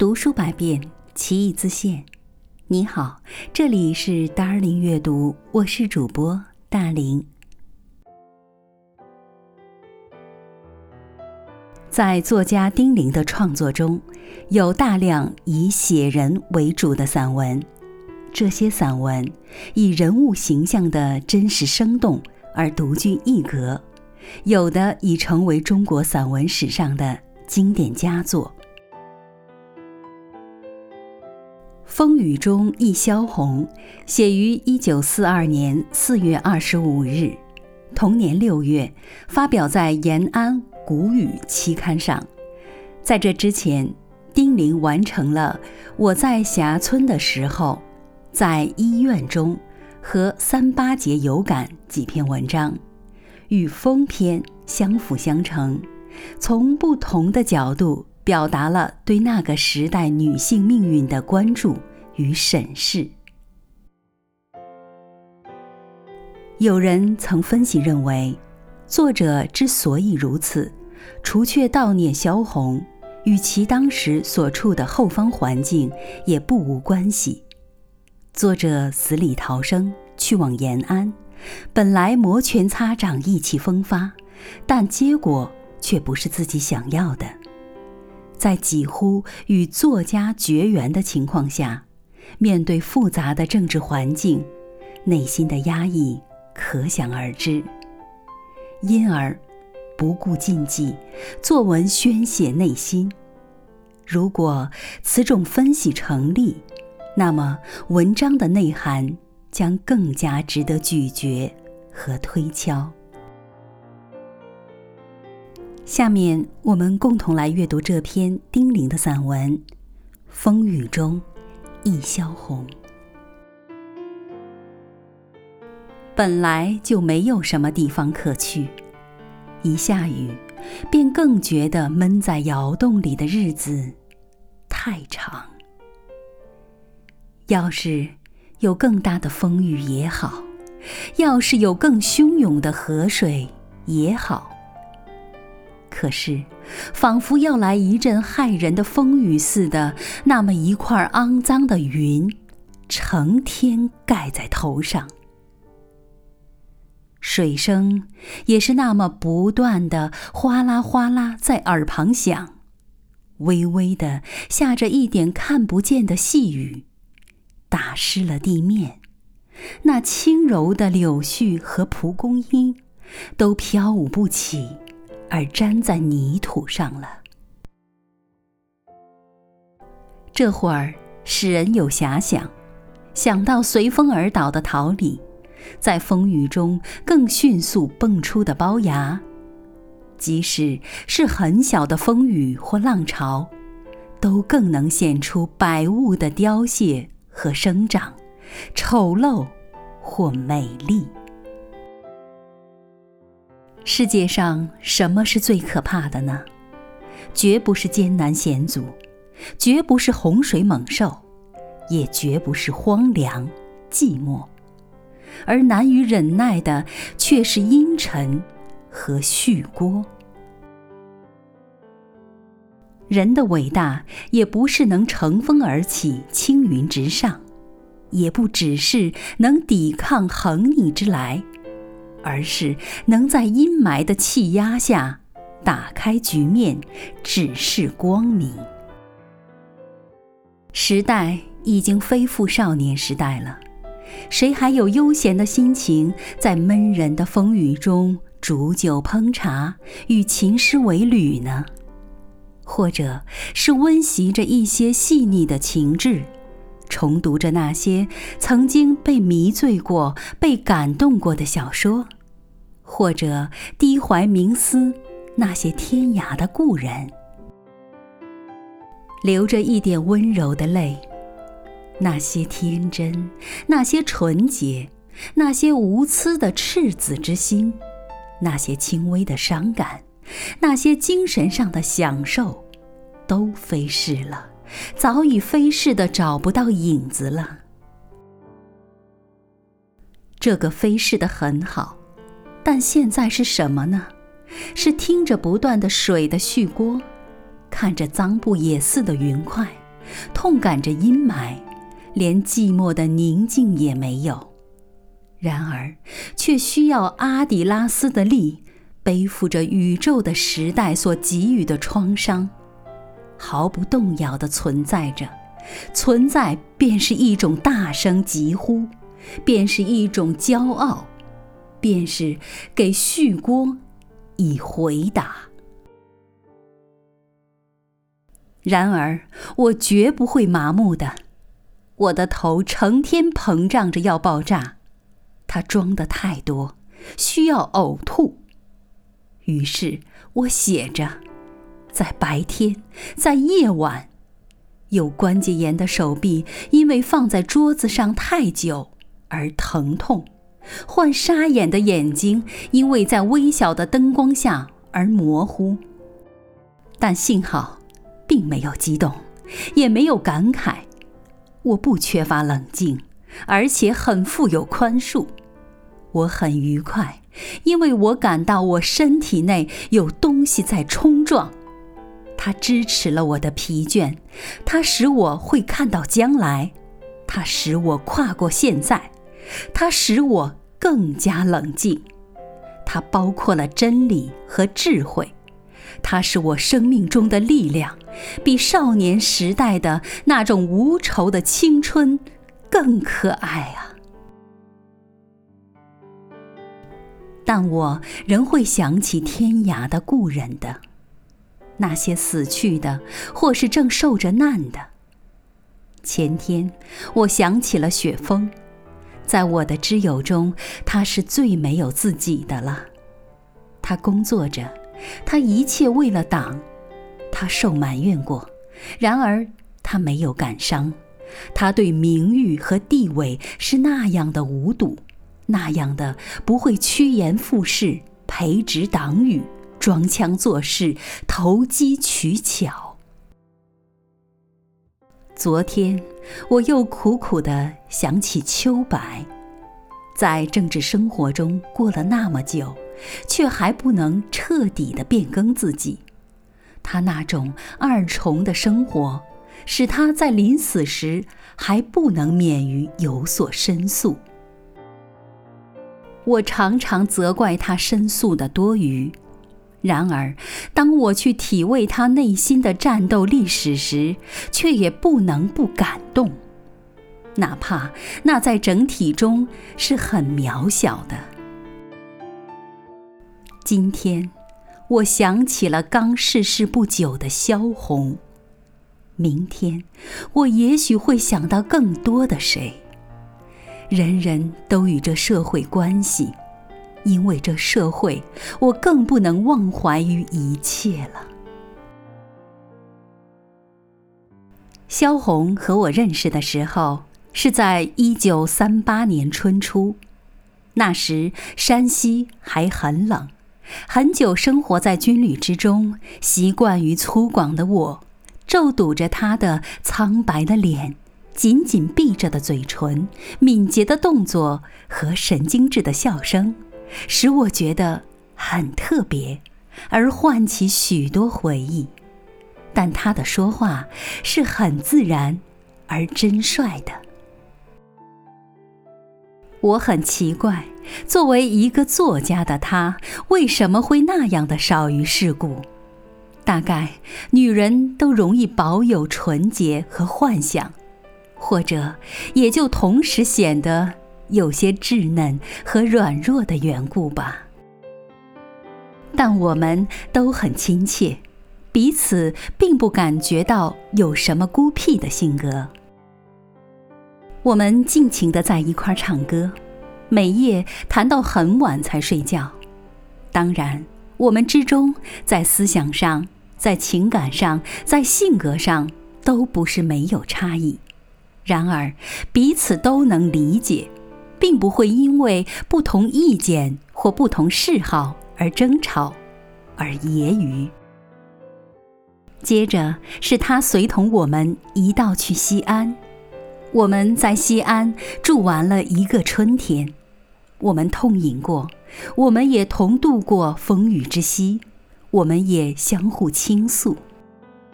读书百遍，其义自现。你好，这里是大林阅读，我是主播大林。在作家丁玲的创作中，有大量以写人为主的散文，这些散文以人物形象的真实生动而独具一格，有的已成为中国散文史上的经典佳作。风雨中一萧红，写于一九四二年四月二十五日，同年六月发表在延安《古语》期刊上。在这之前，丁玲完成了《我在霞村的时候》《在医院中》和《三八节有感》几篇文章，与风篇相辅相成，从不同的角度。表达了对那个时代女性命运的关注与审视。有人曾分析认为，作者之所以如此，除却悼念萧红，与其当时所处的后方环境也不无关系。作者死里逃生去往延安，本来摩拳擦掌、意气风发，但结果却不是自己想要的。在几乎与作家绝缘的情况下，面对复杂的政治环境，内心的压抑可想而知。因而，不顾禁忌，作文宣泄内心。如果此种分析成立，那么文章的内涵将更加值得咀嚼和推敲。下面我们共同来阅读这篇丁玲的散文《风雨中一萧红》。本来就没有什么地方可去，一下雨，便更觉得闷在窑洞里的日子太长。要是有更大的风雨也好，要是有更汹涌的河水也好。可是，仿佛要来一阵骇人的风雨似的，那么一块肮脏的云，成天盖在头上。水声也是那么不断的哗啦哗啦在耳旁响，微微的下着一点看不见的细雨，打湿了地面。那轻柔的柳絮和蒲公英，都飘舞不起。而粘在泥土上了。这会儿使人有遐想，想到随风而倒的桃李，在风雨中更迅速蹦出的包芽，即使是很小的风雨或浪潮，都更能显出百物的凋谢和生长，丑陋或美丽。世界上什么是最可怕的呢？绝不是艰难险阻，绝不是洪水猛兽，也绝不是荒凉寂寞，而难于忍耐的却是阴沉和絮锅。人的伟大，也不是能乘风而起、青云直上，也不只是能抵抗横逆之来。而是能在阴霾的气压下打开局面，指示光明。时代已经非复少年时代了，谁还有悠闲的心情在闷人的风雨中煮酒烹茶，与琴师为侣呢？或者是温习着一些细腻的情致，重读着那些曾经被迷醉过、被感动过的小说？或者低怀冥思，那些天涯的故人，流着一点温柔的泪，那些天真，那些纯洁，那些无私的赤子之心，那些轻微的伤感，那些精神上的享受，都飞逝了，早已飞逝的找不到影子了。这个飞逝的很好。但现在是什么呢？是听着不断的水的絮聒，看着脏不也似的云块，痛感着阴霾，连寂寞的宁静也没有。然而，却需要阿底拉斯的力，背负着宇宙的时代所给予的创伤，毫不动摇地存在着。存在便是一种大声疾呼，便是一种骄傲，便是给旭锅以回答。然而，我绝不会麻木的。我的头成天膨胀着要爆炸，它装的太多，需要呕吐。于是我写着，在白天，在夜晚。有关节炎的手臂因为放在桌子上太久而疼痛，患沙眼的眼睛因为在微小的灯光下而模糊。但幸好，并没有激动，也没有感慨。我不缺乏冷静，而且很富有宽恕。我很愉快，因为我感到我身体内有东西在冲撞。它支持了我的疲倦，它使我会看到将来，它使我跨过现在，它使我更加冷静，它包括了真理和智慧，它是我生命中的力量，比少年时代的那种无愁的青春更可爱啊！但我仍会想起天涯的故人的。那些死去的，或是正受着难的。前天，我想起了雪峰，在我的知友中，他是最没有自己的了。他工作着，他一切为了党，他受埋怨过，然而他没有感伤。他对名誉和地位是那样的无睹，那样的不会趋炎附势、培植党羽。装腔作势，投机取巧。昨天，我又苦苦的想起秋白，在政治生活中过了那么久，却还不能彻底的变更自己。他那种二重的生活，使他在临死时还不能免于有所申诉。我常常责怪他申诉的多余。然而，当我去体味他内心的战斗历史时，却也不能不感动，哪怕那在整体中是很渺小的。今天，我想起了刚逝世不久的萧红；明天，我也许会想到更多的谁。人人都与这社会关系。因为这社会，我更不能忘怀于一切了。萧红和我认识的时候是在一九三八年春初，那时山西还很冷，很久生活在军旅之中，习惯于粗犷的我，皱堵着他的苍白的脸，紧紧闭着的嘴唇，敏捷的动作和神经质的笑声。使我觉得很特别，而唤起许多回忆。但他的说话是很自然而真率的。我很奇怪，作为一个作家的他，为什么会那样的少于世故？大概女人都容易保有纯洁和幻想，或者也就同时显得。有些稚嫩和软弱的缘故吧，但我们都很亲切，彼此并不感觉到有什么孤僻的性格。我们尽情的在一块儿唱歌，每夜谈到很晚才睡觉。当然，我们之中在思想上、在情感上、在性格上都不是没有差异，然而彼此都能理解。并不会因为不同意见或不同嗜好而争吵，而揶揄。接着是他随同我们一道去西安，我们在西安住完了一个春天，我们痛饮过，我们也同度过风雨之夕，我们也相互倾诉。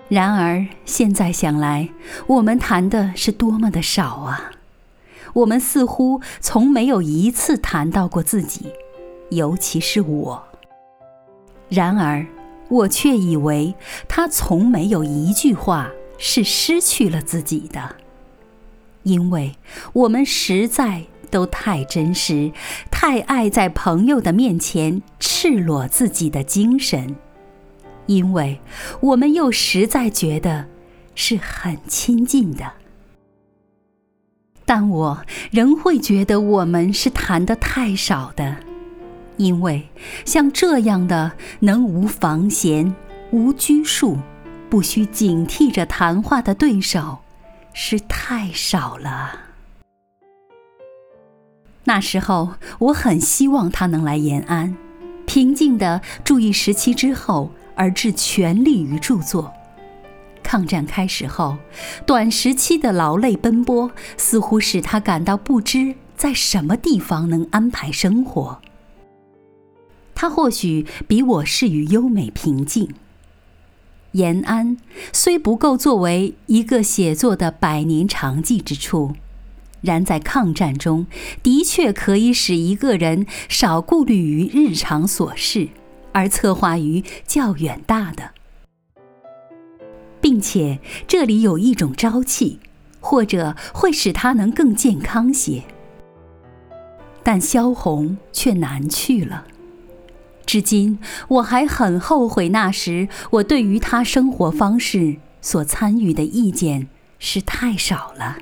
然而现在想来，我们谈的是多么的少啊！我们似乎从没有一次谈到过自己，尤其是我。然而，我却以为他从没有一句话是失去了自己的，因为我们实在都太真实，太爱在朋友的面前赤裸自己的精神。因为我们又实在觉得是很亲近的，但我仍会觉得我们是谈的太少的，因为像这样的能无防闲、无拘束、不需警惕着谈话的对手，是太少了。那时候，我很希望他能来延安，平静的注意时期之后。而致全力于著作。抗战开始后，短时期的劳累奔波，似乎使他感到不知在什么地方能安排生活。他或许比我适于优美平静。延安虽不够作为一个写作的百年长记之处，然在抗战中的确可以使一个人少顾虑于日常琐事。而策划于较远大的，并且这里有一种朝气，或者会使他能更健康些。但萧红却难去了。至今我还很后悔那时我对于他生活方式所参与的意见是太少了。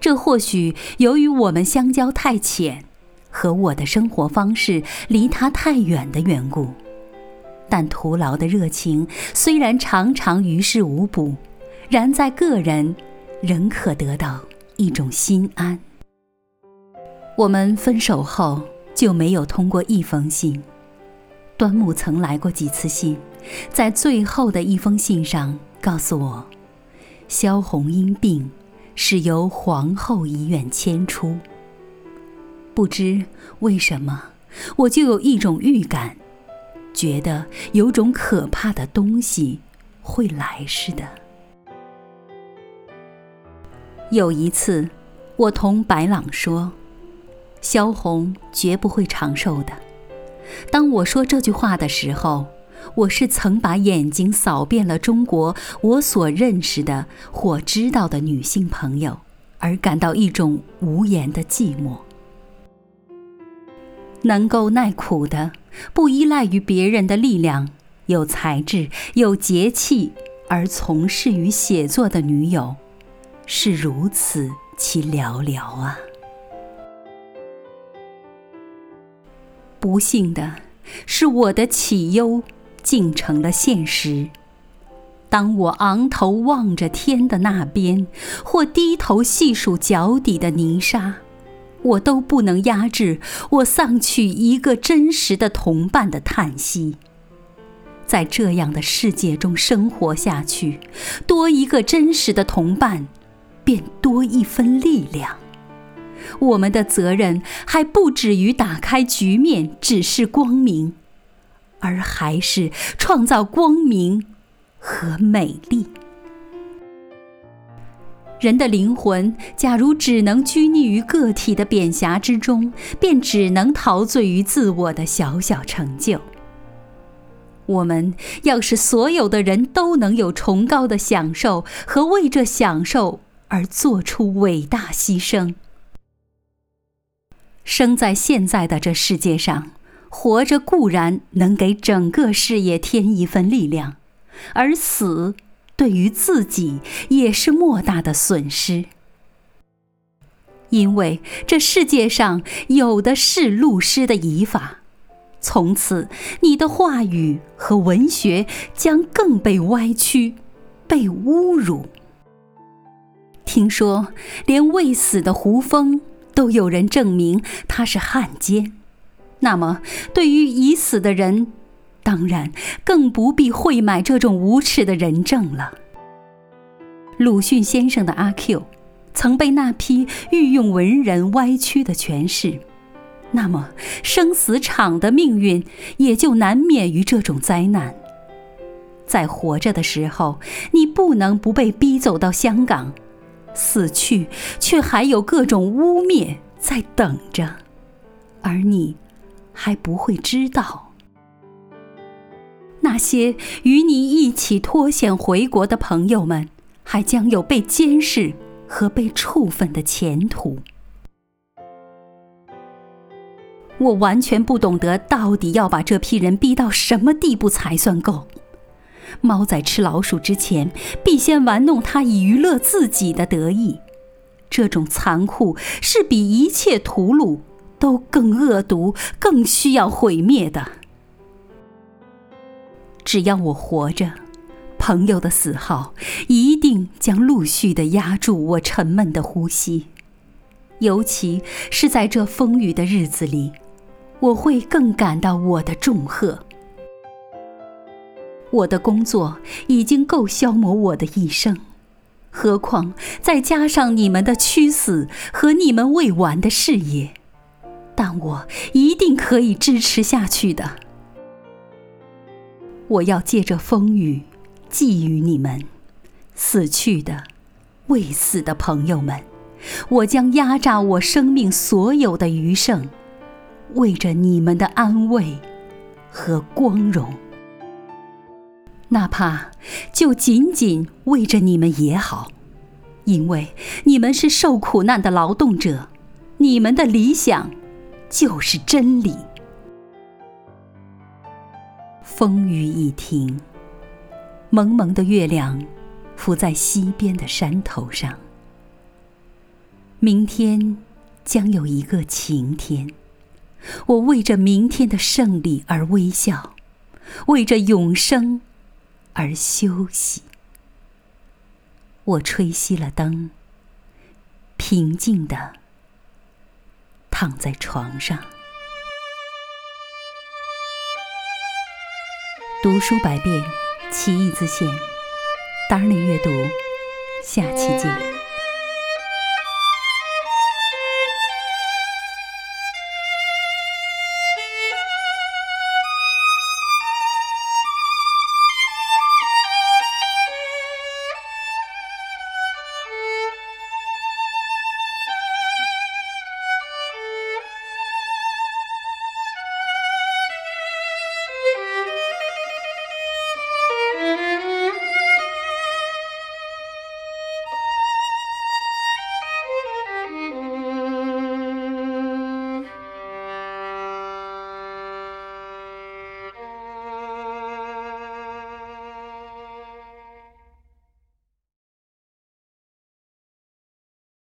这或许由于我们相交太浅。和我的生活方式离他太远的缘故，但徒劳的热情虽然常常于事无补，然在个人仍可得到一种心安。我们分手后就没有通过一封信。端木曾来过几次信，在最后的一封信上告诉我，萧红因病是由皇后医院迁出。不知为什么，我就有一种预感，觉得有种可怕的东西会来似的。有一次，我同白朗说：“萧红绝不会长寿的。”当我说这句话的时候，我是曾把眼睛扫遍了中国我所认识的或知道的女性朋友，而感到一种无言的寂寞。能够耐苦的，不依赖于别人的力量，有才智、有节气而从事于写作的女友，是如此其寥寥啊！不幸的是，我的杞忧竟成了现实。当我昂头望着天的那边，或低头细数脚底的泥沙。我都不能压制我丧去一个真实的同伴的叹息。在这样的世界中生活下去，多一个真实的同伴，便多一分力量。我们的责任还不止于打开局面，指示光明，而还是创造光明和美丽。人的灵魂，假如只能拘泥于个体的扁狭之中，便只能陶醉于自我的小小成就。我们要使所有的人都能有崇高的享受和为这享受而做出伟大牺牲。生在现在的这世界上，活着固然能给整个事业添一份力量，而死。对于自己也是莫大的损失，因为这世界上有的是录诗的遗法，从此你的话语和文学将更被歪曲、被侮辱。听说连未死的胡风都有人证明他是汉奸，那么对于已死的人，当然，更不必会买这种无耻的人证了。鲁迅先生的阿 Q，曾被那批御用文人歪曲的诠释，那么生死场的命运也就难免于这种灾难。在活着的时候，你不能不被逼走到香港；死去，却还有各种污蔑在等着，而你还不会知道。那些与你一起脱险回国的朋友们，还将有被监视和被处分的前途。我完全不懂得到底要把这批人逼到什么地步才算够。猫在吃老鼠之前，必先玩弄它以娱乐自己的得意。这种残酷是比一切屠戮都更恶毒、更需要毁灭的。只要我活着，朋友的死号一定将陆续的压住我沉闷的呼吸，尤其是在这风雨的日子里。我会更感到我的重荷。我的工作已经够消磨我的一生，何况再加上你们的屈死和你们未完的事业，但我一定可以支持下去的。我要借着风雨，寄予你们死去的、未死的朋友们，我将压榨我生命所有的余剩。为着你们的安慰和光荣，哪怕就仅仅为着你们也好，因为你们是受苦难的劳动者，你们的理想就是真理。风雨已停，蒙蒙的月亮浮在西边的山头上。明天将有一个晴天。我为着明天的胜利而微笑，为着永生而休息。我吹熄了灯，平静的躺在床上。读书百遍，其义自现。达人阅读，下期见。